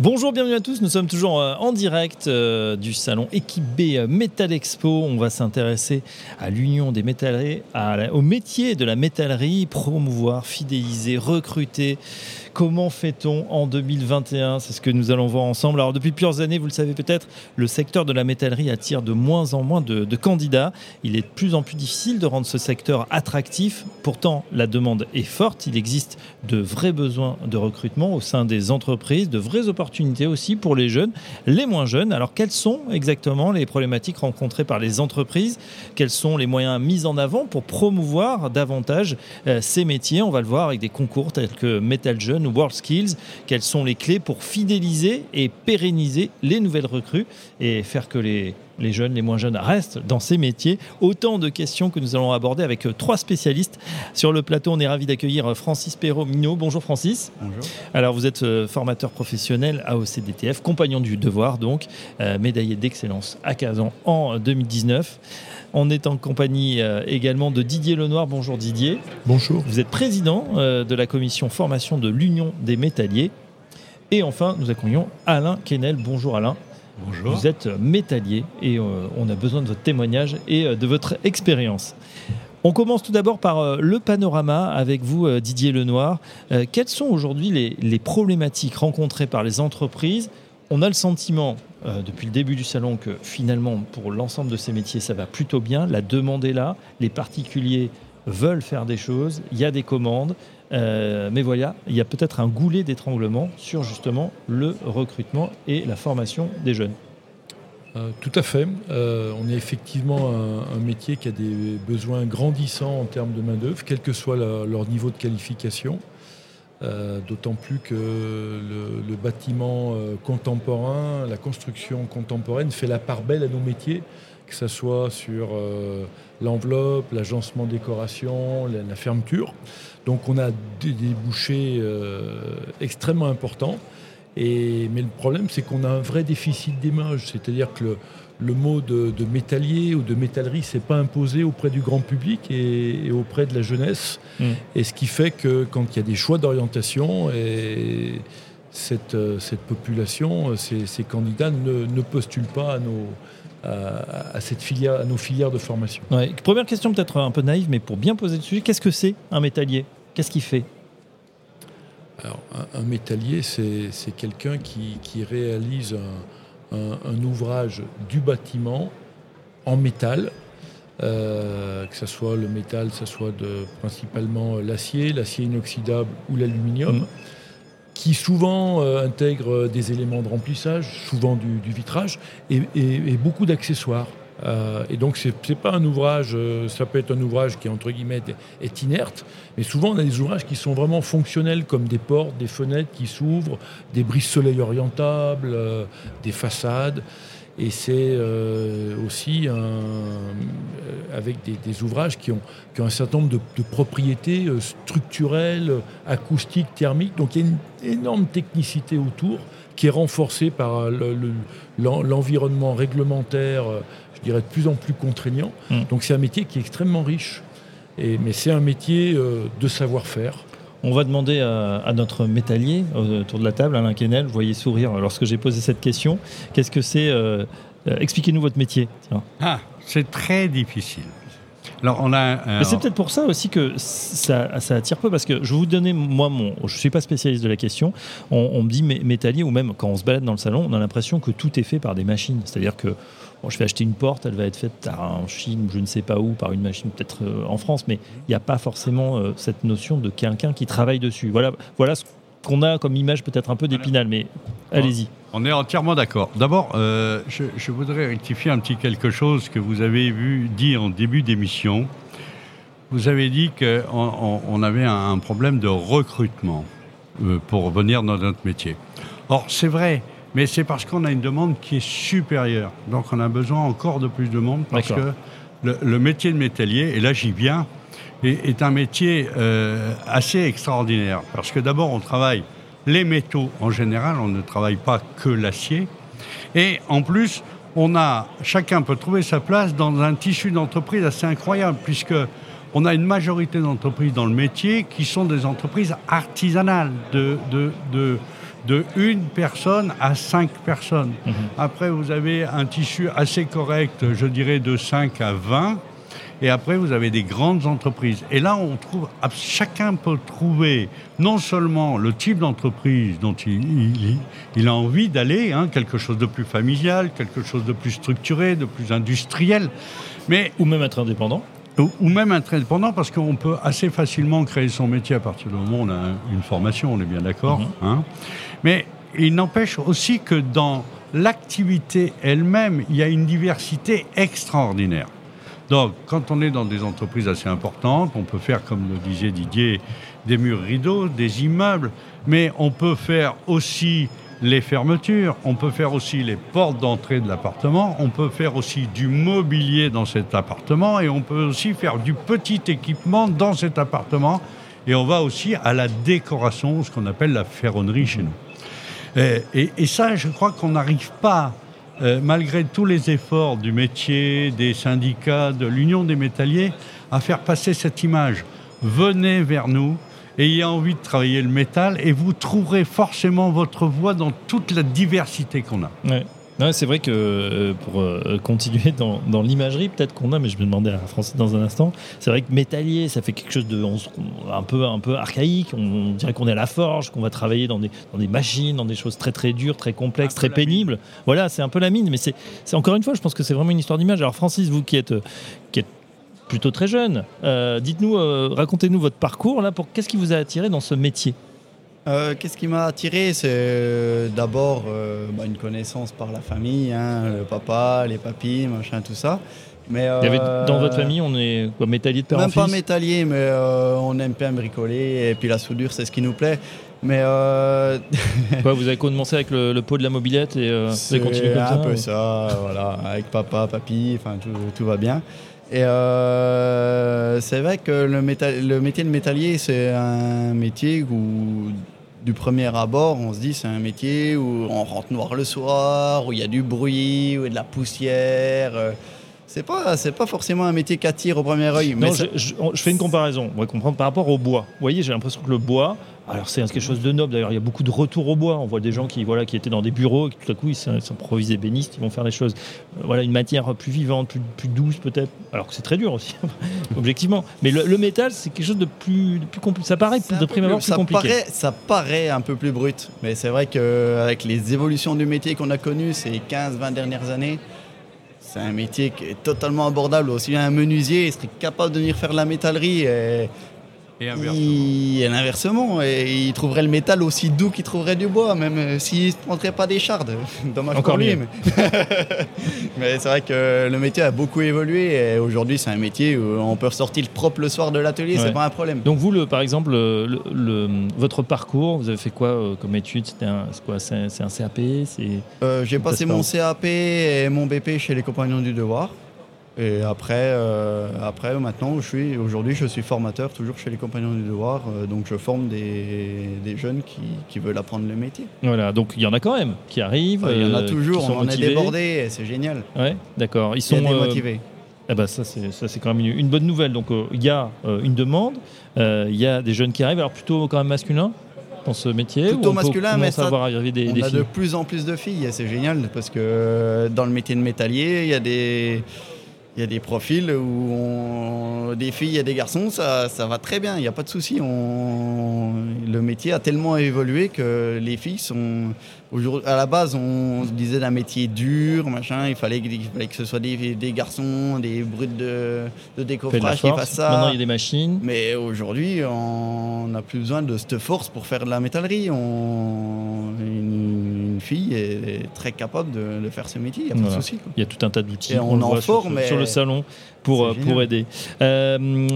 Bonjour, bienvenue à tous. Nous sommes toujours euh, en direct euh, du salon Équipe B euh, Metal Expo. On va s'intéresser à l'union des métalleries, au métier de la métallerie, promouvoir, fidéliser, recruter. Comment fait-on en 2021 C'est ce que nous allons voir ensemble. Alors depuis plusieurs années, vous le savez peut-être, le secteur de la métallerie attire de moins en moins de, candidats. Il est de plus en plus difficile de rendre ce secteur attractif. Pourtant, la demande est forte. Il existe de vrais besoins de recrutement au sein des entreprises, de vraies opportunités aussi pour les jeunes, les moins jeunes. Alors quelles sont exactement les problématiques rencontrées par les entreprises? Quels sont les moyens mis en avant pour promouvoir davantage euh, ces métiers? On va le voir avec des concours tels que Metal Jeune World Skills. Quelles sont les clés pour fidéliser et pérenniser les nouvelles recrues et faire que les, les jeunes, les moins jeunes restent dans ces métiers Autant de questions que nous allons aborder avec euh, trois spécialistes. Sur le plateau, on est ravi d'accueillir euh, Francis Perrault-Mignot. Bonjour Francis. Bonjour. Alors vous êtes euh, formateur professionnel à OCDTF, compagnon du devoir donc, médaillé d'excellence à 15 ans en 2019. On est en compagnie également de Didier Lenoir. Bonjour Didier. Bonjour. Vous êtes président de la commission formation de l'Union des métalliers. Et enfin, nous accueillons Alain Quesnel. Bonjour Alain. Bonjour. Vous êtes métallier et euh, on a besoin de votre témoignage et euh, de votre expérience. On commence tout d'abord par euh, le panorama avec vous, Didier Lenoir. quelles sont aujourd'hui les, les, problématiques rencontrées par les entreprises? On a le sentiment, depuis le début du salon, que finalement, pour l'ensemble de ces métiers, ça va plutôt bien. La demande est là. Les particuliers veulent faire des choses. Il y a des commandes. Euh, mais voilà, il y a peut-être un goulet d'étranglement sur justement le recrutement et la formation des jeunes. Euh, tout à fait. Euh, on est effectivement un, métier qui a des besoins grandissants en termes de main-d'œuvre, quel que soit leur niveau de qualification. D'autant plus que le bâtiment contemporain, la construction contemporaine fait la part belle à nos métiers que ce soit sur euh, l'enveloppe, l'agencement décoration, la, fermeture. Donc on a des débouchés euh, extrêmement importants. Et, mais le problème, c'est qu'on a un vrai déficit d'image. C'est-à-dire que le, mot de, métallier ou de métallerie, c'est pas imposé auprès du grand public et, auprès de la jeunesse. Mm. Et ce qui fait que quand il y a des choix d'orientation, et cette, euh, cette population, ces, candidats ne, ne postulent pas à nos, à, cette filière, à nos filières de formation. Première question peut-être un peu naïve, mais pour bien poser le sujet, qu'est-ce que c'est un métallier? Qu'est-ce qu'il fait? Alors, un, métallier, c'est quelqu'un qui, réalise un, ouvrage du bâtiment en métal, euh, que ce soit le métal, que ce soit de, principalement l'acier, l'acier inoxydable ou l'aluminium. Mmh qui souvent euh, intègre des éléments de remplissage, souvent du, vitrage, et, beaucoup d'accessoires. Euh, et donc, ce n'est pas un ouvrage, euh, ça peut être un ouvrage qui, entre guillemets, est inerte, mais souvent, on a des ouvrages qui sont vraiment fonctionnels, comme des portes, des fenêtres qui s'ouvrent, des brises-soleil orientables, des façades. Et c'est aussi avec des, ouvrages qui ont, un certain nombre de, propriétés structurelles, acoustiques, thermiques. Donc il y a une énorme technicité autour qui est renforcée par euh, l'environnement réglementaire, euh, je dirais, de plus en plus contraignant. Mm. Donc c'est un métier qui est extrêmement riche, et, mais c'est un métier euh, de savoir-faire. On va demander à, notre métallier autour de la table, Alain Kennel, vous voyez sourire lorsque j'ai posé cette question. Qu'est-ce que c'est Expliquez-nous votre métier. Ah, c'est très difficile. Alors, on a. c'est peut-être pour ça aussi que ça, ça, attire peu, parce que je vais vous donner, moi, mon, je ne suis pas spécialiste de la question. On, me dit métallier, ou même quand on se balade dans le salon, on a l'impression que tout est fait par des machines. C'est-à-dire que je vais acheter une porte, elle va être faite en Chine, je ne sais pas où, par une machine, peut-être euh, en France, mais il n'y a pas forcément euh, cette notion de quelqu'un qui travaille dessus. Voilà, voilà ce qu'on a comme image peut-être un peu d'épinal, mais allez-y. On est entièrement d'accord. D'abord, euh, je, voudrais rectifier un petit quelque chose que vous avez vu dit en début d'émission. Vous avez dit qu'on on avait un problème de recrutement pour venir dans notre métier. Or, c'est vrai, mais c'est parce qu'on a une demande qui est supérieure. Donc, on a besoin encore de plus de monde parce que le, métier de métallier, et là j'y viens, est, un métier euh, assez extraordinaire. Parce que d'abord, on travaille les métaux en général, on ne travaille pas que l'acier. Et en plus, on a, chacun peut trouver sa place dans un tissu d'entreprise assez incroyable, puisque on a une majorité d'entreprises dans le métier qui sont des entreprises artisanales, de, de, de, de une personne à cinq personnes. Mhm. Après, vous avez un tissu assez correct, je dirais de 5 à 20. Et après, vous avez des grandes entreprises. Et là, on trouve, chacun peut trouver non seulement le type d'entreprise dont il, il- il a envie d'aller, hein, quelque chose de plus familial, quelque chose de plus structuré, de plus industriel, mais Ou même être indépendant. Ou, même indépendant, parce qu'on peut assez facilement créer son métier à partir du moment où on a une formation, on est bien d'accord. Mhm. hein. Mais il n'empêche aussi que dans l'activité elle-même, il y a une diversité extraordinaire. Donc, quand on est dans des entreprises assez importantes, on peut faire, comme le disait Didier, des murs rideaux, des immeubles, mais on peut faire aussi les fermetures, on peut faire aussi les portes d'entrée de l'appartement, on peut faire aussi du mobilier dans cet appartement et on peut aussi faire du petit équipement dans cet appartement et on va aussi à la décoration, ce qu'on appelle la ferronnerie chez nous. Et, et- et ça, je crois qu'on n'arrive pas, euh, malgré tous les efforts du métier, des syndicats, de l'Union des métalliers, à faire passer cette image. Venez vers nous, ayez envie de travailler le métal et vous trouverez forcément votre voie dans toute la diversité qu'on a. Ouais. Ouais, c'est vrai que euh, pour euh, continuer dans, dans l'imagerie, peut-être qu'on a, mais je me demandais à Francis dans un instant, c'est vrai que métallier, ça fait quelque chose de on un, peu, un peu archaïque. On, on dirait qu'on est à la forge, qu'on va travailler dans des, dans des machines, dans des choses très très dures, très complexes, très pénibles. Voilà, c'est un peu la mine, mais c'est c'est encore une fois, je pense que c'est vraiment une histoire d'image. Alors Francis, vous qui êtes, euh, qui êtes plutôt très jeune, euh, dites-nous, euh, racontez-nous votre parcours là. Pour qu'est-ce qui vous a attiré dans ce métier? Euh, Qu'est-ce qui m'a attiré? C'est d'abord bah, une connaissance par la famille, hein, le papa, les papis, machin, tout ça. Mais, Il y avait, Dans votre famille, on est quoi, métallier de père en Même pas fils? métallier, mais on aime bien bricoler et puis la soudure, c'est ce qui nous plaît. Mais euh, vous avez commencé avec le, le pot de la mobilette et euh, vous avez continué c'est comme un peu ou- ça, voilà, avec papa, papy, enfin tout, tout va bien. Et euh, c'est vrai que le, le métier de métallier, c'est un métier où, du premier abord, on se dit c'est un métier où on rentre noir le soir, où il y a du bruit, où il y a de la poussière. C'est pas, c'est pas forcément un métier qui attire au premier œil. Non, je, je- je fais une comparaison. On va comprendre par rapport au bois. Vous voyez, j'ai l'impression que le bois, alors c'est quelque chose de noble. D'ailleurs, il y a beaucoup de retours au bois. On voit des gens qui, voilà, qui étaient dans des bureaux, et qui tout à coup ils s'im- s'improvisent ébénistes, ils vont faire des choses. euh, Voilà, une matière plus vivante, plus, plus douce peut-être. Alors que c'est très dur aussi, objectivement. Mais le, le métal, c'est quelque chose de plus, de plus compliqué. Ça paraît de prime abord plus- plus ça compliqué. Paraît, ça paraît un peu plus brut, mais c'est vrai qu'avec les évolutions du métier qu'on a connues ces 15-20 dernières années, c'est un métier qui est totalement abordable. Aussi un menuisier il serait capable de venir faire de la métallerie Et il, et il trouverait le métal aussi doux qu'il trouverait du bois, même euh, s'il ne prendrait pas des chardes. Dommage Encore pour lui. mieux. Mais, mais c'est vrai que le métier a beaucoup évolué et aujourd'hui c'est un métier où on peut ressortir propre le soir de l'atelier, Ouais. c'est pas un problème. Donc vous, le, par exemple, le, le- le- votre parcours, vous avez fait quoi euh, comme étude C'était un, quoi C'est un CAP C'est Euh, j'ai passé mon CAP et mon BP chez les Compagnons du Devoir. Et après, euh, après maintenant, je suis aujourd'hui, je suis formateur toujours chez les Compagnons du Devoir. euh, donc, je forme des, des jeunes qui, qui veulent apprendre le métier. Voilà, donc il y en a quand même qui arrivent. il y en a euh, toujours, on en est débordé c'est génial. Ouais, d'accord. Ils sont des motivés. eh ben ça c'est ça c'est quand même une, une bonne nouvelle. Donc il y a une demande, il y a des jeunes qui arrivent, alors plutôt quand même masculin dans ce métier. Plutôt masculin, mais ça- voir arriver des, On des a filles. de plus en plus de filles et c'est génial parce que dans le métier de métallier, il y a des, il y a des profils où on- des filles et des garçons, ça, ça va très bien, il n'y a pas de souci. On- Le métier a tellement évolué que les filles sont. À la base, on se disait d'un métier dur, machin, il fallait, que- il fallait que ce soit des, des garçons, des brutes de, de décoffrage qui fassent ça. Maintenant il y a des machines. Mais aujourd'hui, on n'a plus besoin de cette force pour faire de la métallerie. On... Une, une fille est très capable de, de faire ce métier, il n'y a pas Voilà. de souci. quoi. Il y a tout un tas d'outils. On en voit sur- forme, sur, sur le salon pour, euh, pour aider. Euh,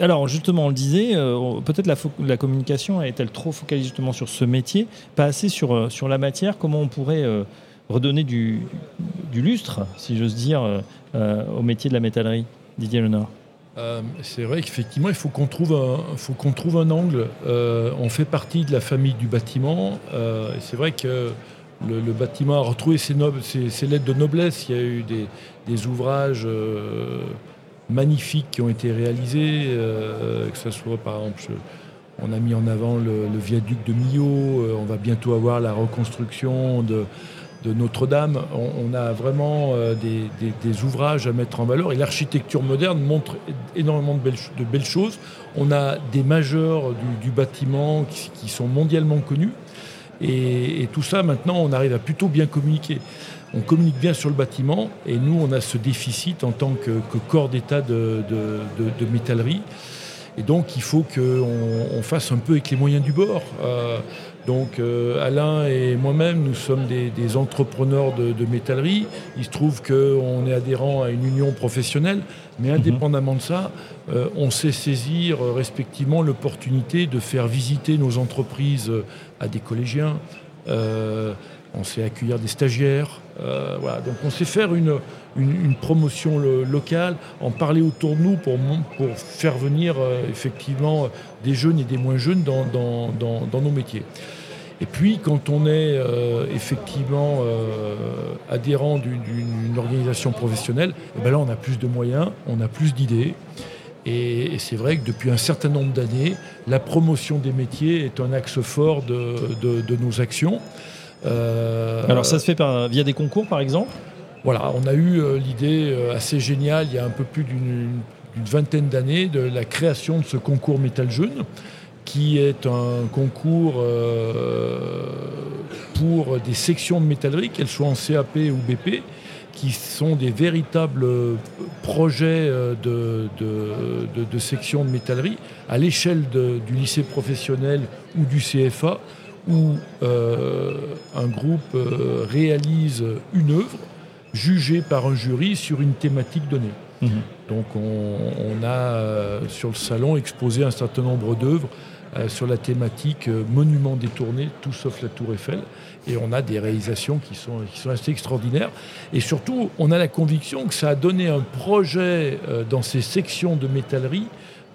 alors justement, on le disait, euh, peut-être la, communication est-elle trop focalisée justement sur ce métier, pas assez sur, sur la matière? Comment on pourrait euh, redonner du, du lustre, si j'ose dire, euh, euh, au métier de la métallerie? Didier Léonard. Euh, c'est vrai qu'effectivement, il faut qu'on trouve un, faut qu'on trouve un angle. Euh, on fait partie de la famille du bâtiment. euh, et c'est vrai que le, bâtiment a retrouvé ses, lettres de noblesse. Il y a eu des, ouvrages magnifiques qui ont été réalisés, que ce soit par exemple, on a mis en avant le, viaduc de Millau, on va bientôt avoir la reconstruction de, Notre-Dame. On, a vraiment des, ouvrages à mettre en valeur et l'architecture moderne montre énormément de belles, choses. On a des majeurs du, bâtiment qui, sont mondialement connus. Et, tout ça, maintenant, on arrive à plutôt bien communiquer. On communique bien sur le bâtiment et nous, on a ce déficit en tant que, corps d'état de, métallerie. Et donc, il faut qu'on fasse un peu avec les moyens du bord. Euh, donc euh, Alain et moi-même, nous sommes des, entrepreneurs de, métallerie. Il se trouve qu'on est adhérent à une union professionnelle, mais mhm. indépendamment de ça, euh, on sait saisir euh, respectivement l'opportunité de faire visiter nos entreprises à des collégiens. On sait accueillir des stagiaires. voilà. Donc on sait faire une, promotion locale, en parler autour de nous pour, faire venir effectivement des jeunes et des moins jeunes dans, nos métiers. Et puis, quand on est euh, effectivement euh, adhérent d'une organisation professionnelle, eh ben là, on a plus de moyens, on a plus d'idées. Et, c'est vrai que depuis un certain nombre d'années, la promotion des métiers est un axe fort de, nos actions. Euh, Alors, ça se fait via des concours, par exemple? Voilà, on a eu l'idée assez géniale il y a un peu plus d'une vingtaine d'années de la création de ce concours Métal Jeune qui est un concours euh, pour des sections de métallerie, qu'elles soient en CAP ou BP, qui sont des véritables projets euh, de, de, sections de métallerie à l'échelle du lycée professionnel ou du CFA, où euh, un groupe réalise une œuvre jugée par un jury sur une thématique donnée. Mmh. Donc on, a sur le salon exposé un certain nombre d'œuvres euh, sur la thématique euh, monument détourné, tout sauf la tour Eiffel. Et on a des réalisations qui sont, qui sont assez extraordinaires. Et surtout, on a la conviction que ça a donné un projet euh, dans ces sections de métallerie,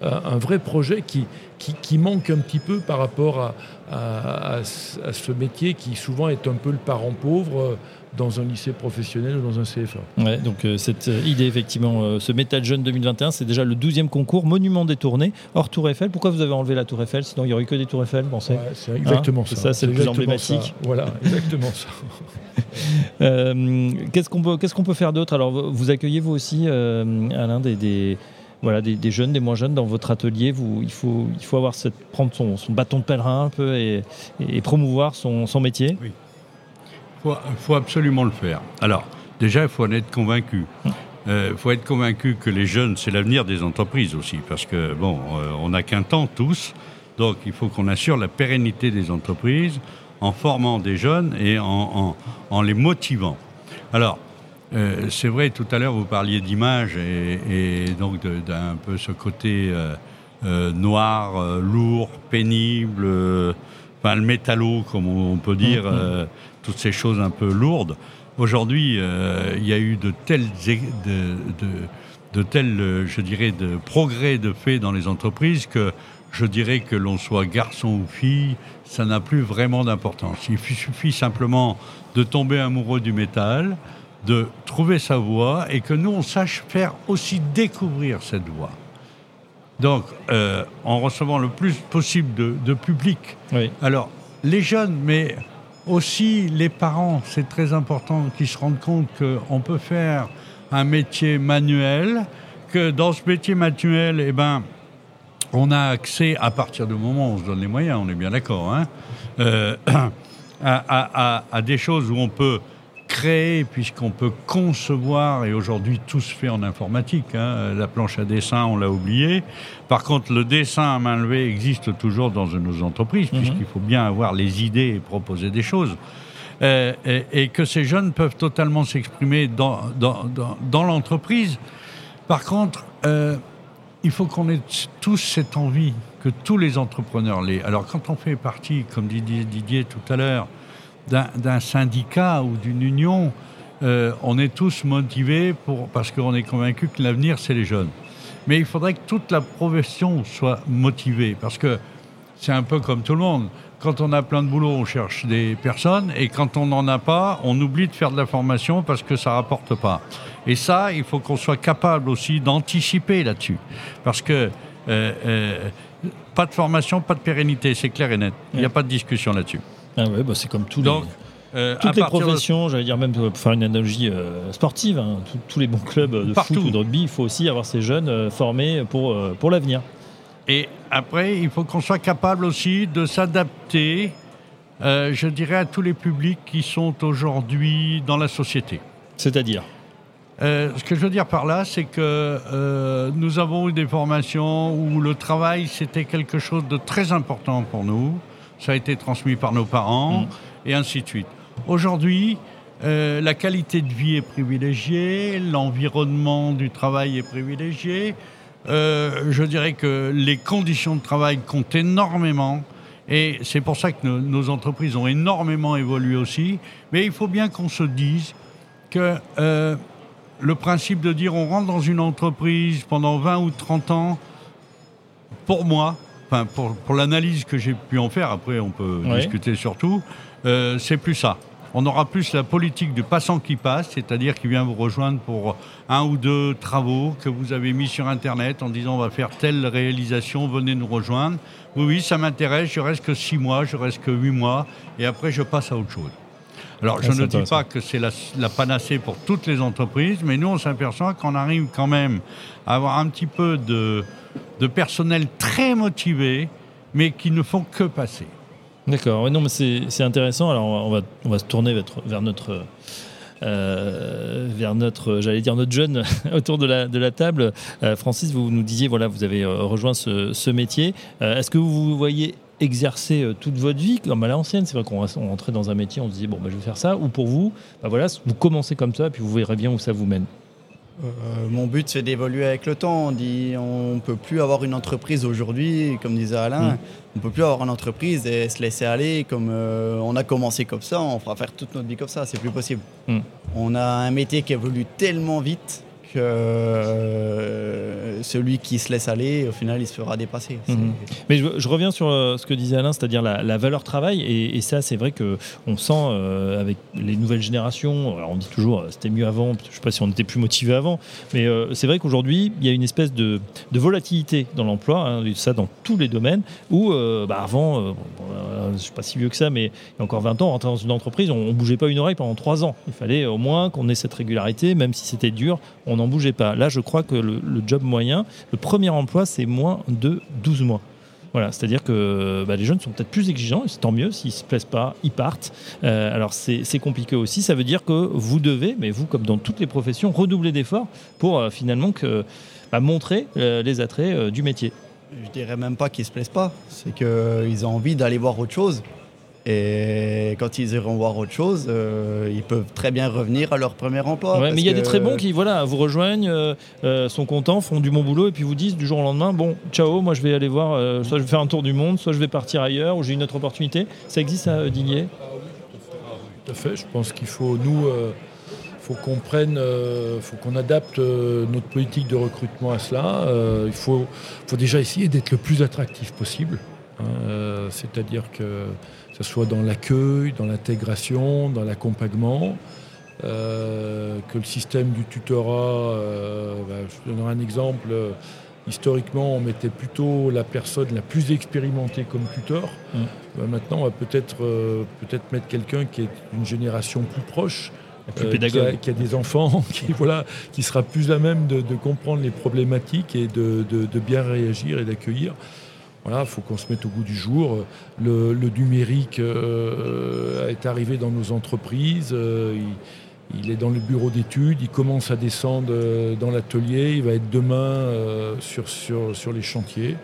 un vrai projet qui, qui, manque un petit peu par rapport à, à, ce métier qui souvent est un peu le parent pauvre dans un lycée professionnel ou dans un CFA. Ouais, donc euh, cette euh, idée, effectivement, euh, ce Métal Jeune 2021, c'est déjà le 12e concours, monument détourné, hors Tour Eiffel. Pourquoi vous avez enlevé la Tour Eiffel? Sinon, il n'y aurait que des Tours Eiffel, pensez ouais, C'est exactement hein? ça. ça. C'est le plus emblématique. Voilà, exactement ça. qu'est-ce qu'on peut, qu'est-ce qu'on peut faire d'autre? Alors, vous accueillez vous aussi, Alain, des, des voilà, des, jeunes, des moins jeunes dans votre atelier. Vous, il, faut, il faut avoir cette, prendre son, son, bâton de pèlerin un peu et, et promouvoir son, son métier. Oui. Il faut, absolument le faire. Alors, déjà, il faut en être convaincu. Il euh, faut être convaincu que les jeunes, c'est l'avenir des entreprises aussi, parce que, bon, euh, on n'a qu'un temps tous, donc il faut qu'on assure la pérennité des entreprises en formant des jeunes et en, les motivant. Alors, euh, c'est vrai, tout à l'heure, vous parliez d'image et, donc d'un peu ce côté noir, lourd, pénible, enfin, le métallo, comme on, peut dire. Mm-hmm toutes ces choses un peu lourdes. Aujourd'hui, euh, il y a eu de tels, de, tels, je dirais, de progrès de fait dans les entreprises que je dirais que l'on soit garçon ou fille, ça n'a plus vraiment d'importance. Il suffit simplement de tomber amoureux du métal, de trouver sa voie et que nous, on sache faire aussi découvrir cette voie. Donc, euh, en recevant le plus possible de, public. Alors, les jeunes, mais aussi, les parents, c'est très important qu'ils se rendent compte qu'on peut faire un métier manuel, que dans ce métier manuel, eh ben, on a accès, à partir du moment où on se donne les moyens, on est bien d'accord, hein, euh, à, des choses où on peut créer, puisqu'on peut concevoir, et aujourd'hui tout se fait en informatique, hein, la planche à dessin, on l'a oublié. Par contre, le dessin à main levée existe toujours dans nos entreprises, mhm. puisqu'il faut bien avoir les idées et proposer des choses. Euh, et, que ces jeunes peuvent totalement s'exprimer dans, dans, l'entreprise. Par contre, euh, il faut qu'on ait tous cette envie, que tous les entrepreneurs l'aient. Alors quand on fait partie, comme dit Didier tout à l'heure, d'un syndicat ou d'une union, euh, on est tous motivés pour, parce qu'on est convaincu que l'avenir, c'est les jeunes. Mais il faudrait que toute la profession soit motivée, parce que c'est un peu comme tout le monde. Quand on a plein de boulot, on cherche des personnes, et quand on n'en a pas, on oublie de faire de la formation parce que ça rapporte pas. Et ça, il faut qu'on soit capable aussi d'anticiper là-dessus, parce que euh, euh, pas de formation, pas de pérennité, c'est clair et net. Il n'y a pas de discussion là-dessus. Ah ouais, bah c'est comme tout Donc, les... euh, Toutes les de- professions, j'allais dire même pour faire une analogie euh, sportive, hein, tous- tous les bons clubs de Partout. foot ou de rugby, il faut aussi avoir ces jeunes euh, formés pour, euh, pour l'avenir. Et après, il faut qu'on soit capable aussi de s'adapter, euh, je dirais, à tous les publics qui sont aujourd'hui dans la société. C'est-à-dire Euh, ce que je veux dire par là, c'est que euh, nous avons eu des formations où le travail, c'était quelque chose de très important pour nous. Ça a été transmis par nos parents, et ainsi de suite. Aujourd'hui, euh, la qualité de vie est privilégiée, l'environnement du travail est privilégié. Euh, je dirais que les conditions de travail comptent énormément. Et c'est pour ça que nos, nos entreprises ont énormément évolué aussi. Mais il faut bien qu'on se dise que euh, le principe de dire on rentre dans une entreprise pendant 20 ou 30 ans, pour moi, enfin pour, pour l'analyse que j'ai pu en faire, après on peut discuter surtout, euh, c'est plus ça. On aura plus la politique du passant qui passe, c'est-à-dire qui vient vous rejoindre pour un ou deux travaux que vous avez mis sur Internet en disant on va faire telle réalisation, venez nous rejoindre. Oui, oui, ça m'intéresse, je reste que six mois, je reste que huit mois, et après je passe à autre chose. Alors, je Ah, ne dis pas que c'est la, la panacée pour toutes les entreprises, mais nous, on s'aperçoit qu'on arrive quand même à avoir un petit peu de, de personnel très motivé, mais qui ne font que passer. D'accord, non, mais c'est intéressant. Alors, on va, on va se tourner vers, notre. euh, vers notre, j'allais dire notre jeune autour de la, de la table. Euh, Francis, vous nous disiez, voilà, vous avez euh, rejoint ce, métier. Est-ce que vous vous voyez exercer toute votre vie comme à l'ancienne? C'est vrai qu'on on rentrait dans un métier, on se disait, bon, bah, je vais faire ça. Ou pour vous, bah, voilà, vous commencez comme ça, puis vous verrez bien où ça vous mène. Euh, mon but, c'est d'évoluer avec le temps. On dit, on peut plus avoir une entreprise aujourd'hui, comme disait Alain. Mm. On peut plus avoir une entreprise et se laisser aller comme euh, on a commencé comme ça. On fera faire toute notre vie comme ça. C'est plus possible. Mm. On a un métier qui évolue tellement vite euh, celui qui se laisse aller, au final, il se fera dépasser. Mhm. Mais je, je reviens sur euh, ce que disait Alain, c'est-à-dire la, la valeur travail. Et, et ça, c'est vrai que on sent euh, avec les nouvelles générations. Alors on dit toujours, c'était mieux avant. Je ne sais pas si on était plus motivé avant, mais euh, c'est vrai qu'aujourd'hui, il y a une espèce de, de volatilité dans l'emploi. hein, ça dans tous les domaines. Où bah, avant, je suis pas si vieux que ça, mais il y a encore 20 ans, on rentrait dans une entreprise, on, ne bougeait pas une oreille pendant 3 ans. Il fallait au moins qu'on ait cette régularité, même si c'était dur, on n'en bougeait pas. Là, je crois que le, job moyen, le premier emploi, c'est moins de 12 mois. Voilà, c'est-à-dire que bah, les jeunes sont peut-être plus exigeants, et c'est tant mieux, s'ils ne se plaisent pas, ils partent. Euh, alors c'est compliqué aussi, ça veut dire que vous devez, mais vous comme dans toutes les professions, redoubler d'efforts pour euh, finalement que, bah, montrer euh, les attraits du métier. Je dirais même pas qu'ils se plaisent pas, c'est qu'ils ont envie d'aller voir autre chose. Et quand ils iront voir autre chose, euh, ils peuvent très bien revenir à leur premier emploi. Ouais, mais il y a des très bons qui voilà, vous rejoignent, euh, euh, sont contents, font du bon boulot et puis vous disent du jour au lendemain, bon, ciao, moi je vais aller voir, euh, soit je vais faire un tour du monde, soit je vais partir ailleurs ou j'ai une autre opportunité. Ça existe ça, euh, Didier? Tout à fait. Je pense qu'il faut, nous, euh, faut qu'on prenne, euh, faut qu'on adapte euh, notre politique de recrutement à cela. Euh, il faut, faut déjà essayer d'être le plus attractif possible. hein. Euh, C'est-à-dire que ce soit dans l'accueil, dans l'intégration, dans l'accompagnement. euh, que le système du tutorat, euh, bah, je donnerai un exemple, euh, historiquement on mettait plutôt la personne la plus expérimentée comme tuteur. Mm. Bah, maintenant on va peut-être euh, peut-être mettre quelqu'un qui est d'une génération plus proche, euh, qui, a, qui a des enfants, qui, voilà, qui sera plus à même de, de comprendre les problématiques et de, de- de bien réagir et d'accueillir. Voilà, il faut qu'on se mette au goût du jour. Le, numérique euh, est arrivé dans nos entreprises. euh, il, est dans le bureau d'études. Il commence à descendre euh, dans l'atelier. Il va être demain sur, les chantiers.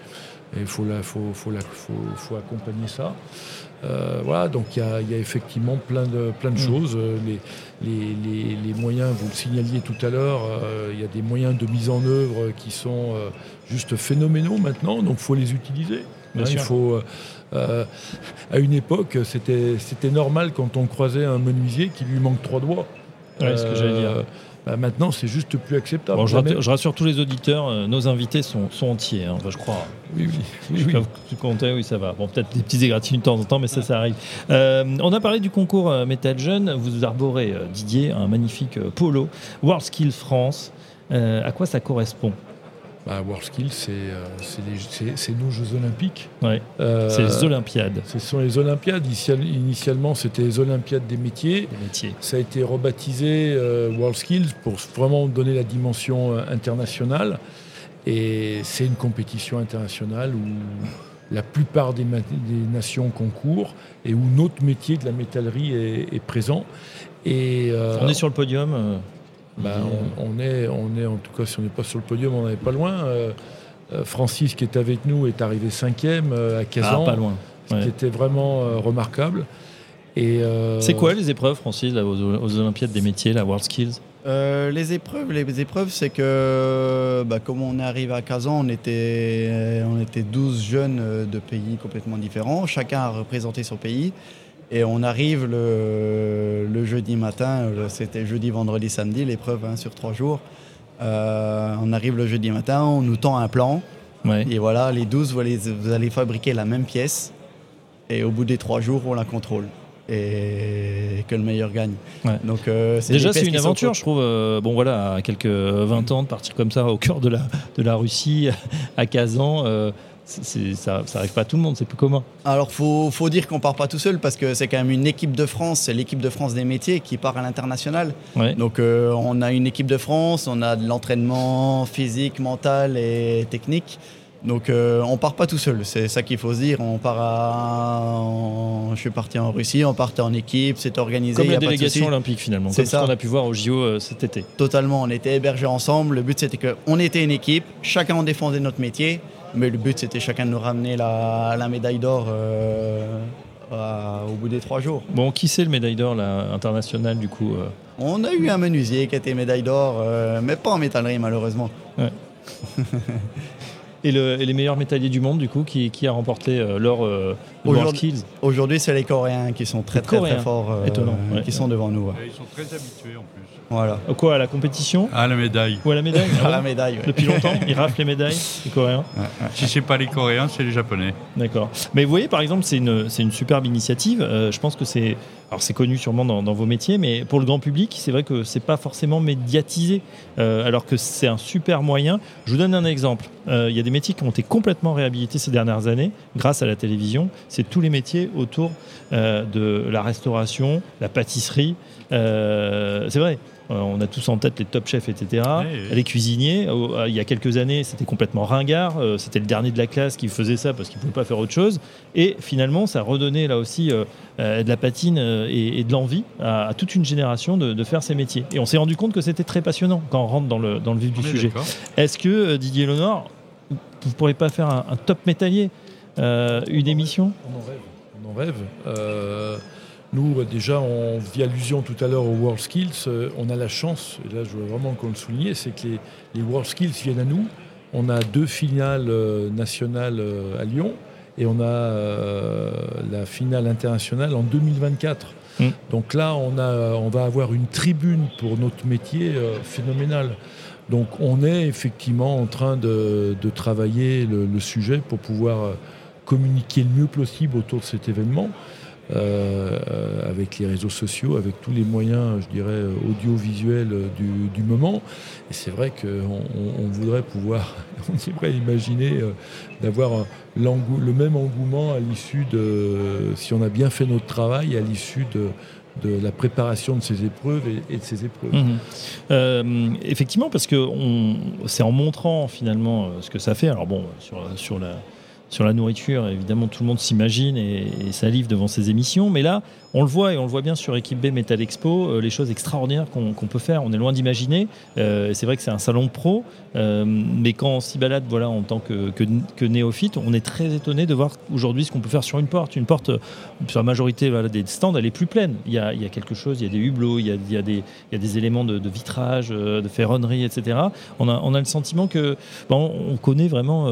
Il faut accompagner ça. Euh, voilà, donc il y a, il y a effectivement plein de, plein de Mm. choses. Euh, Les, les, les- les moyens, vous le signaliez tout à l'heure, euh, il y a des moyens de mise en œuvre qui sont euh, juste phénoménaux maintenant, donc il faut les utiliser. Bien Hein, il faut, à une époque, c'était c'était normal quand on croisait un menuisier qui lui manque trois doigts. Ouais, ce que j'allais dire. Bah, maintenant, c'est juste plus acceptable. Bon, je, rassure, je rassure tous les auditeurs, euh, nos invités sont, sont entiers, hein, je crois. Oui, oui, oui, Je oui. vous compter, oui, ça va. Bon, peut-être des petites égratignures de temps en temps, mais ça, ça arrive. Euh, on a parlé du concours euh, Metal Jeune. Vous arborez, euh, Didier, un magnifique polo. World Skills France. À quoi ça correspond? Bah, WorldSkills, c'est euh, c'est nos Jeux Olympiques. ouais, Euh, C'est les Olympiades Ce sont les Olympiades. Initial- Initialement, c'était les Olympiades des métiers. des métiers. Ça a été rebaptisé euh, WorldSkills pour vraiment donner la dimension euh, internationale. Et c'est une compétition internationale où la plupart des, nations concourent et où notre métier de la métallerie est, est présent. Et, euh, On est sur le podium. Bah, Didier. on, on est, on est, en tout cas, si on n'est pas sur le podium, on n'est pas loin. Euh, euh, Francis, qui est avec nous, est arrivé cinquième euh, à ah, Kazan, pas loin. ce qui était vraiment euh, remarquable. Et, euh, C'est quoi les épreuves, Francis, là, aux, aux Olympiades des métiers, la World Skills? Euh, les épreuves, les épreuves, c'est que bah, comme on est arrivé à Kazan, on était, on était 12 jeunes de pays complètement différents. Chacun a représenté son pays. Et on arrive le, le jeudi matin, euh, c'était jeudi, vendredi, samedi, l'épreuve hein, sur trois jours. Euh, on arrive le jeudi matin, on nous tend un plan. Ouais. Et voilà, les 12, vous allez, vous allez fabriquer la même pièce. Et au bout des trois jours, on la contrôle. Et que le meilleur gagne. Ouais. Donc, euh, Déjà, c'est une aventure, je trouve. euh, bon, voilà, à quelques 20 ans, de partir comme ça au cœur de la, de la Russie, à Kazan, c'est- c'est- ça n'arrive pas à tout le monde, c'est plus commun. Alors, faut, faut dire qu'on part pas tout seul parce que c'est quand même une équipe de France, c'est l'équipe de France des métiers qui part à l'international. Ouais. Donc, euh, on a une équipe de France, on a de l'entraînement physique, mental et technique. Donc, euh, on part pas tout seul, c'est ça qu'il faut se dire. On part à, je suis parti en Russie, on partait en équipe, c'est organisé. Comme y la a pas de délégation olympique, finalement, C'est comme ce ça. qu'on a pu voir au JO euh, cet été. Totalement, on était hébergés ensemble. Le but c'était qu'on était une équipe, chacun défendait notre métier, mais le but c'était chacun de nous ramener la, la médaille d'or euh, au bout des trois jours. Bon, qui c'est le médaille d'or international, du coup euh On a eu un menuisier qui a été médaille d'or, euh, mais pas en métallerie malheureusement. et, le- et les meilleurs métalliers du monde, du coup, qui, qui a remporté euh, l'or euh, Aujourd'hui- Skills Aujourd'hui c'est les Coréens qui sont très Les très Coréens. très forts, euh, Étonnant, ouais. qui sont devant nous. ouais. Ils sont très habitués en plus. Voilà. Euh, Quoi, à la compétition À la médaille. ou à la médaille Ah À la médaille. ouais. Depuis longtemps, ils raflent les médailles, les Coréens Si c'est pas les Coréens, c'est les Japonais. D'accord. Mais vous voyez, par exemple, c'est une, c'est une superbe initiative. Euh, je pense que c'est. Alors, c'est connu sûrement dans, dans vos métiers, mais pour le grand public, c'est vrai que c'est pas forcément médiatisé. Euh, alors que c'est un super moyen. Je vous donne un exemple. Euh, Il y a des métiers qui ont été complètement réhabilités ces dernières années grâce à la télévision. C'est tous les métiers autour euh, de la restauration, la pâtisserie. Euh, c'est vrai. Euh, on a tous en tête les top chefs, etc. Ouais, ouais. Les cuisiniers, euh, il y a quelques années, c'était complètement ringard. euh, c'était le dernier de la classe qui faisait ça parce qu'il ne pouvait pas faire autre chose. Et finalement, ça redonnait là aussi euh, euh, de la patine euh, et, et de l'envie à, à toute une génération de, de faire ces métiers. Et on s'est rendu compte que c'était très passionnant quand on rentre dans le, dans le vif du On sujet. Est-ce que euh, Didier Léonard, vous ne pourriez pas faire un, un top métallier euh, une émission? On en rêve. On en rêve. Euh, nous, euh, déjà, on vit allusion tout à l'heure aux World Skills. euh, on a la chance, et là je veux vraiment qu'on le souligne, c'est que les, les World Skills viennent à nous. On a deux finales euh, nationales à Lyon et on a euh, la finale internationale en 2024. Mm. Donc là, on, a, on va avoir une tribune pour notre métier euh, phénoménale. Donc on est effectivement en train de, de travailler le, le sujet pour pouvoir communiquer le mieux possible autour de cet événement, euh, avec les réseaux sociaux, avec tous les moyens, je dirais, audiovisuels du, moment. Et c'est vrai qu'on on, on voudrait pouvoir, on aimerait imaginer euh, d'avoir le même engouement à l'issue de, si on a bien fait notre travail, à l'issue de, la préparation de ces épreuves et, de ces épreuves. Mhm. Euh, effectivement, parce que c'est en montrant finalement ce que ça fait. Alors bon, sur la sur la nourriture, évidemment, tout le monde s'imagine et, salive devant ces émissions. Mais là, on le voit et on le voit bien sur Équipe B Metal Expo, euh, les choses extraordinaires qu'on peut faire. On est loin d'imaginer. Euh, c'est vrai que c'est un salon pro, euh, mais quand on s'y balade, voilà, en tant que, néophyte, on est très étonné de voir aujourd'hui ce qu'on peut faire sur une porte. Une porte, sur la majorité des stands, elle est plus pleine. Il y a, quelque chose, il y a des hublots, il y a, des, éléments de, vitrage, de ferronnerie, etc. On a, on le sentiment que bon, on connaît vraiment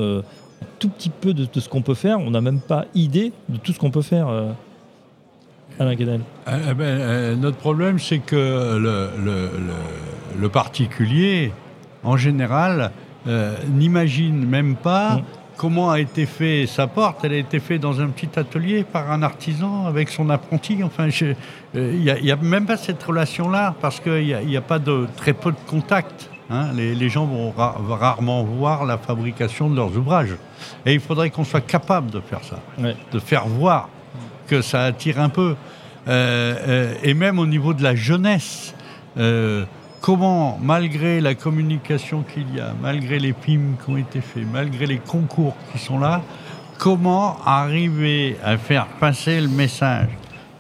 tout petit peu de, de ce qu'on peut faire. On n'a même pas idée de tout ce qu'on peut faire. euh. Alain Guénel Ah, ah ben, euh, notre problème, c'est que le, le- le- le particulier, en général, euh, n'imagine même pas Mm. comment a été fait sa porte. Elle a été faite dans un petit atelier par un artisan avec son apprenti. Enfin, euh, il n'y a, même pas cette relation-là parce qu'il n'y a, a pas de très peu de contact. Hein. Les, les gens vont ra- rarement voir la fabrication de leurs ouvrages. Et il faudrait qu'on soit capable de faire ça de faire voir que ça attire un peu. Euh, euh, et même au niveau de la jeunesse, euh, comment, malgré la communication qu'il y a, malgré les films qui ont été faits, malgré les concours qui sont là, comment arriver à faire passer le message?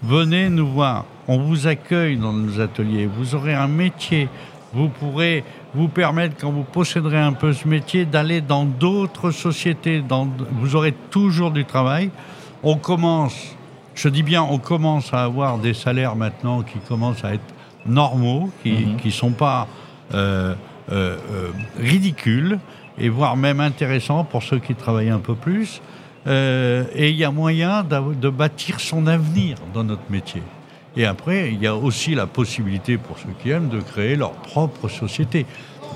Venez nous voir, on vous accueille dans nos ateliers, vous aurez un métier, vous pourrez vous permettre, quand vous posséderez un peu ce métier, d'aller dans d'autres sociétés, dans, vous aurez toujours du travail. On commence, je dis bien, on commence à avoir des salaires maintenant qui commencent à être normaux, qui ne sont pas euh, euh, euh, ridicules, et voire même intéressants pour ceux qui travaillent un peu plus. Et il y a moyen de bâtir son avenir dans notre métier. Et après, il y a aussi la possibilité pour ceux qui aiment de créer leur propre société.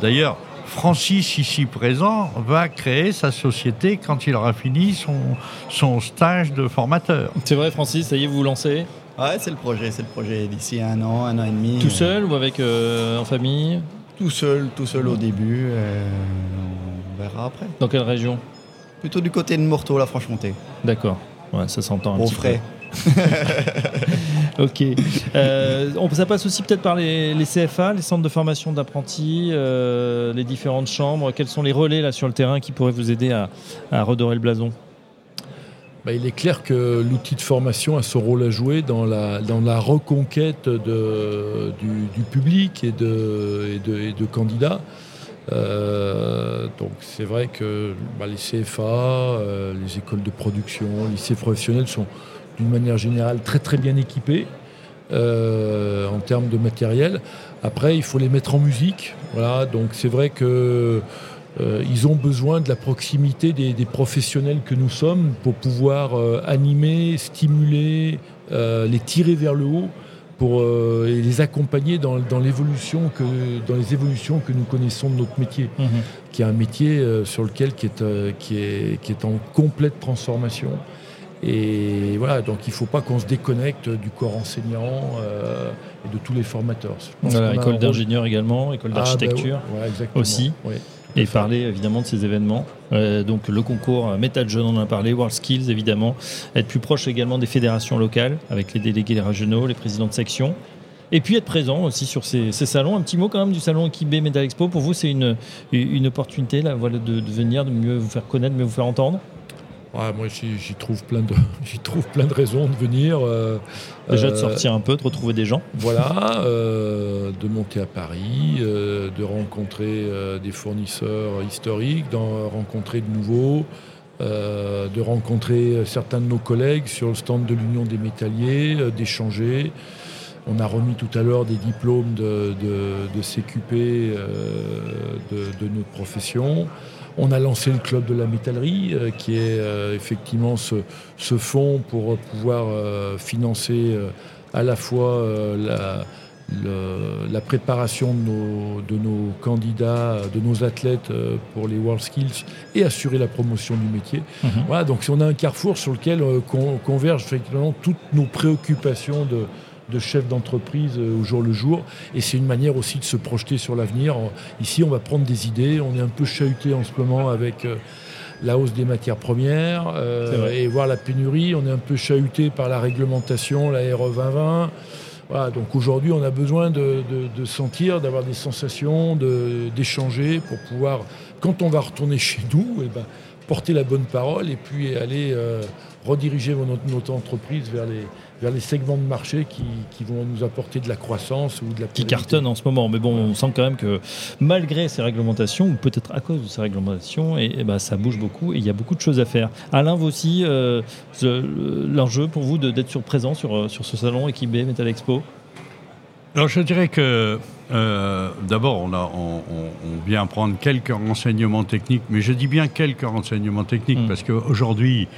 D'ailleurs, Francis, ici présent, va créer sa société quand il aura fini son, son stage de formateur. C'est vrai, Francis, ça y est, vous vous lancez? Ouais, c'est le projet, c'est le projet d'ici un an, un an et demi. tout euh, seul ou avec euh, en famille? Tout seul, tout seul au début. euh, on verra après. Dans quelle région? Plutôt du côté de Morteau, la Franche-Comté. D'accord. Ouais, ça s'entend un Au petit frais. peu. Ok. Euh, ça passe aussi peut-être par les, CFA, les centres de formation d'apprentis, euh, les différentes chambres. Quels sont les relais là sur le terrain qui pourraient vous aider à, redorer le blason? Bah, il est clair que l'outil de formation a son rôle à jouer dans la, reconquête du, public et de, candidats. Euh, donc c'est vrai que bah, les CFA, les écoles de production, les lycées professionnels sont d'une manière générale très très bien équipés euh, en termes de matériel. Après, il faut les mettre en musique. Voilà, donc c'est vrai que euh, ils ont besoin de la proximité des, des professionnels que nous sommes pour pouvoir euh, animer, stimuler, euh, les tirer vers le haut pour euh, et les accompagner dans, dans l'évolution que dans les évolutions que nous connaissons de notre métier, qui est un métier euh, sur lequel qui est, euh, qui est qui est en complète transformation. Et voilà, donc il ne faut pas qu'on se déconnecte du corps enseignant euh, et de tous les formateurs. Voilà, École d'ingénieur également, école Ah, bah d'architecture. ouais, aussi. Et parler évidemment de ces événements. Euh, donc le concours Métal Jeune, on en a parlé, World Skills évidemment, être plus proche également des fédérations locales avec les délégués régionaux, les présidents de section. Et puis être présent aussi sur ces, ces salons. Un petit mot quand même du salon Equibé Metal Expo. Pour vous, c'est une, une opportunité là, voilà, de, de venir, de mieux vous faire connaître, de mieux vous faire entendre? Ouais, moi, j'y trouve, plein de- j'y trouve plein de raisons de venir. euh, Déjà de euh, sortir un peu, de retrouver des gens. Voilà, euh, de monter à Paris, euh, de rencontrer des fournisseurs historiques, d'en rencontrer de nouveaux, de rencontrer certains de nos collègues sur le stand de l'Union des métalliers, d'échanger. On a remis tout à l'heure des diplômes de, de- de CQP de, de notre profession. On a lancé le club de la métallerie, euh, qui est euh, effectivement ce, ce fonds pour pouvoir euh, financer euh, à la fois la, le- la préparation de nos, de nos candidats, de nos athlètes pour les World Skills et assurer la promotion du métier. Mhm. Voilà, donc on a un carrefour sur lequel con- convergent effectivement toutes nos préoccupations de, de chefs d'entreprise euh, au jour le jour. Et c'est une manière aussi de se projeter sur l'avenir. En- Ici, on va prendre des idées. On est un peu chahuté en ce moment avec euh, la hausse des matières premières euh, et voir la pénurie. On est un peu chahuté par la réglementation, la RE 2020. Voilà, donc aujourd'hui, on a besoin de, de- de sentir, d'avoir des sensations, de- d'échanger pour pouvoir, quand on va retourner chez nous, eh ben, porter la bonne parole et puis aller euh, rediriger notre, notre entreprise vers les, vers les segments de marché qui, qui vont nous apporter de la croissance ou de la qui cartonne en ce moment. Mais bon, on sent quand même que malgré ces réglementations, ou peut-être à cause de ces réglementations, et, et ben, ça bouge beaucoup et il y a beaucoup de choses à faire. Alain, vous aussi, euh, l'enjeu pour vous d'être sur, présent sur, euh, sur ce salon Equibé Metal Expo? Alors je dirais que euh, d'abord on, on- vient prendre quelques renseignements techniques, mais je dis bien quelques renseignements techniques Mm. parce qu'aujourd'hui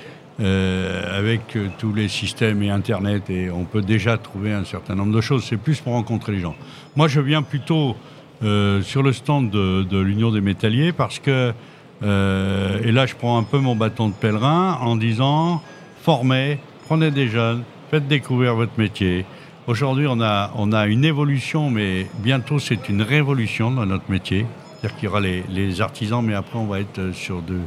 euh, avec euh, tous les systèmes et Internet, et on peut déjà trouver un certain nombre de choses. C'est plus pour rencontrer les gens. Moi, je viens plutôt euh, sur le stand de, de l'Union des métalliers parce que, et là, je prends un peu mon bâton de pèlerin en disant formez, prenez des jeunes, faites découvrir votre métier. Aujourd'hui, on a, on a une évolution, mais bientôt, c'est une révolution dans notre métier. C'est-à-dire qu'il y aura les, les artisans, mais après, on va être sur de,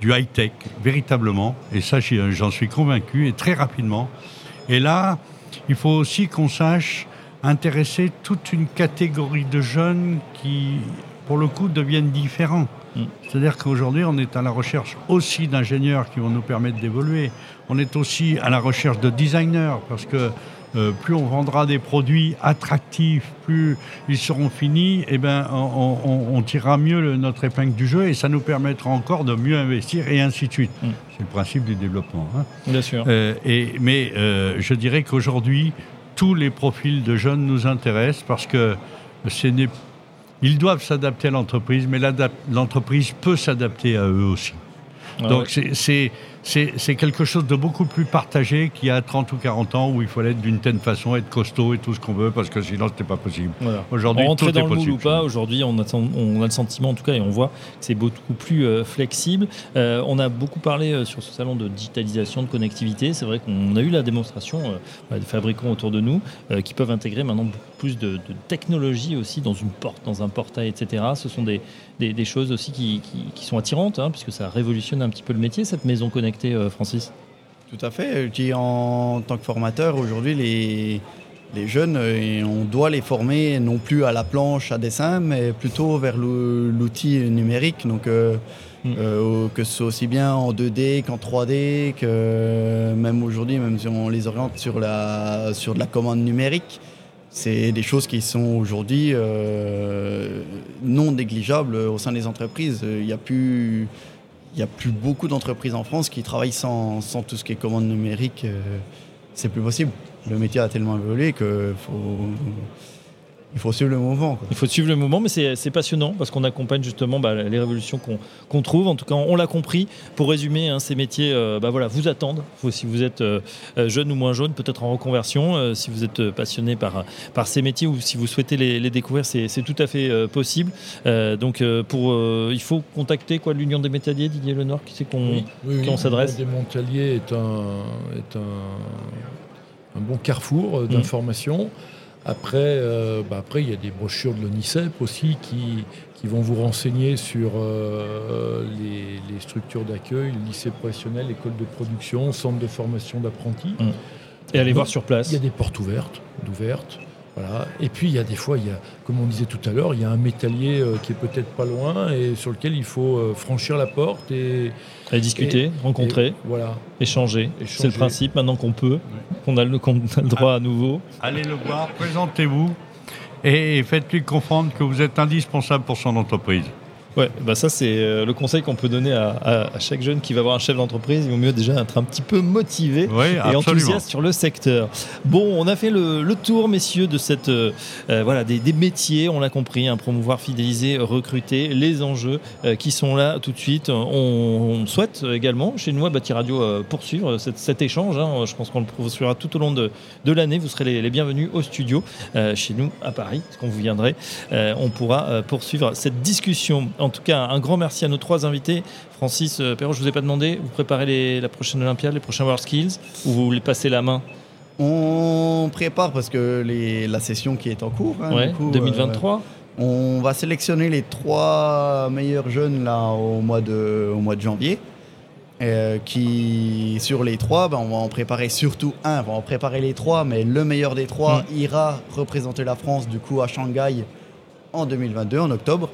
du high-tech, véritablement. Et ça, j'en suis convaincu, et très rapidement. Et là, il faut aussi qu'on sache intéresser toute une catégorie de jeunes qui, pour le coup, deviennent différents. Mm. C'est-à-dire qu'aujourd'hui, on est à la recherche aussi d'ingénieurs qui vont nous permettre d'évoluer. On est aussi à la recherche de designers, parce que euh, plus on vendra des produits attractifs, plus ils seront finis, et ben, on, on- on tirera mieux le- notre épingle du jeu et ça nous permettra encore de mieux investir et ainsi de suite. Mm. C'est le principe du développement. hein. Bien sûr. Euh, et, mais euh, je dirais qu'aujourd'hui, tous les profils de jeunes nous intéressent parce que ce n'est- ils doivent s'adapter à l'entreprise, mais l'entreprise peut s'adapter à eux aussi. Ah Donc ouais. c'est- c'est quelque chose de beaucoup plus partagé qu'il y a 30 ou 40 ans où il fallait être d'une telle façon, être costaud et tout ce qu'on veut parce que sinon c'était pas possible. Voilà. Aujourd'hui, tout dans est le possible. ou pas, aujourd'hui, on, a le sentiment, en tout cas, et on voit que c'est beaucoup plus euh, flexible. Euh, on a beaucoup parlé euh, sur ce salon de digitalisation, de connectivité. C'est vrai qu'on a eu la démonstration des fabricants autour de nous qui peuvent intégrer maintenant beaucoup plus de, de technologie aussi dans une porte, dans un portail, etc. Ce sont des, des, des choses aussi qui, qui- qui sont attirantes, hein, puisque ça révolutionne un petit peu le métier, cette maison connectée, euh, Francis. Tout à fait. En tant que formateur, aujourd'hui, les, les jeunes, euh, on doit les former non plus à la planche, à dessin, mais plutôt vers l'outil numérique. Donc, euh, Mm. euh, que ce soit aussi bien en 2D qu'en 3D, que même aujourd'hui, même si on les oriente sur, la, sur de la commande numérique, c'est des choses qui sont aujourd'hui euh, non négligeables au sein des entreprises. Il n'y a plus il n'y a plus beaucoup d'entreprises en France qui travaillent sans, sans tout ce qui est commande numérique. euh, c'est plus possible. Le métier a tellement évolué qu'il faut, il faut suivre le mouvement. quoi. Il faut suivre le moment, mais c'est passionnant parce qu'on accompagne justement bah, les révolutions qu'on trouve. En tout cas, on l'a compris. Pour résumer, hein, ces métiers euh, bah, voilà, vous attendent. Faut, si vous êtes euh, euh, jeune ou moins jeune, peut-être en reconversion, euh, si vous êtes passionné par, par ces métiers ou si vous souhaitez les, les découvrir, c'est tout à fait euh, possible. Euh, donc, euh, pour, euh, il faut contacter quoi l'Union des métalliers, Didier Lenoir, qui c'est qu'on. Oui, s'adresse Démontalier est un, est un, un bon carrefour euh, d'informations. Après, euh, bah après, il y a des brochures de l'ONICEP aussi qui, qui vont vous renseigner sur euh, les, les structures d'accueil, lycée professionnel, l'école de production, centre de formation d'apprentis. Et aller voir sur place. Il y a des portes ouvertes, d'ouvertes. Voilà. Et puis il y a des fois, il y a, comme on disait tout à l'heure, il y a un métallier euh, qui est peut-être pas loin et sur lequel il faut euh, franchir la porte et discuter, rencontrer, et voilà. échanger. Échanger. C'est le principe maintenant qu'on peut, qu'on a, le- qu'on a le droit à nouveau. Allez le voir, présentez-vous et faites-lui comprendre que vous êtes indispensable pour son entreprise. Ouais, bah ça c'est euh, le conseil qu'on peut donner à, à- à chaque jeune qui va voir un chef d'entreprise. Il vaut mieux déjà être un petit peu motivé et absolument. enthousiaste sur le secteur. Bon, on a fait le, le tour, messieurs, de cette euh, euh, voilà des, des métiers. On l'a compris, hein, promouvoir, fidéliser, recruter, les enjeux euh, qui sont là tout de suite. On, on souhaite également chez nous à Bâti Radio euh, poursuivre cet, cet échange. hein. Je pense qu'on le poursuivra tout au long de, de l'année. Vous serez les, les bienvenus au studio chez nous à Paris, quand vous viendrez. On pourra poursuivre cette discussion. En tout cas, un grand merci à nos trois invités. Francis euh, Perrault, je ne vous ai pas demandé, vous préparez les- la prochaine Olympiade, les prochains World Skills, ou vous voulez passer la main? On prépare parce que les- la session qui est en cours, hein, Ouais, du coup, 2023 euh, on va sélectionner les trois meilleurs jeunes là au mois de, au mois de janvier. Euh, qui sur les trois, ben, on va en préparer surtout un, on va en préparer les trois, mais le meilleur des trois ira représenter la France du coup à Shanghai en 2022, en octobre.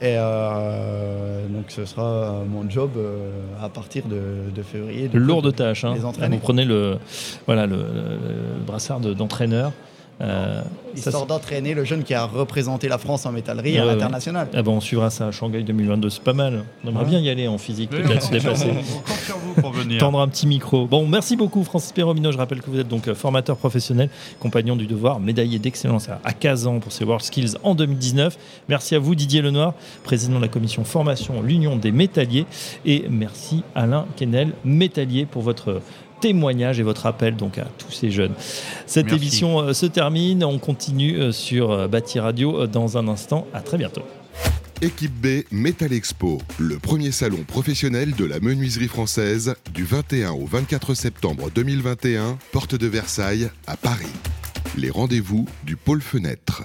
Et euh, donc ce sera mon job euh, à partir de, de février. de- Lourde tâche. Hein. Vous prenez le, voilà, le, le brassard de- d'entraîneur. Euh, Histoire d'entraîner le jeune qui a représenté la France en métallerie Ouais, à ouais. l'international. Ah ben, on suivra ça à Shanghai 2022, c'est pas mal. On aimerait bien y aller en physique, Oui, peut-être se dépasser. vous, on compte sur vous pour venir. Tendre un petit micro. Bon, merci beaucoup Francis Perromino. Je rappelle que vous êtes donc euh, formateur professionnel, compagnon du devoir, médaillé d'excellence à- à 15 ans pour ses World Skills en 2019. Merci à vous Didier Lenoir, président de la commission formation l'Union des métalliers. Et merci Alain Kennel, métallier, pour votre témoignage et votre appel donc à tous ces jeunes. Cette Merci. émission euh, se termine. On continue euh, sur euh, Bâti Radio dans un instant. À très bientôt. Équipe B Metal Expo, le premier salon professionnel de la menuiserie française du 21 au 24 septembre 2021, porte de Versailles à Paris. Les rendez-vous du pôle fenêtre.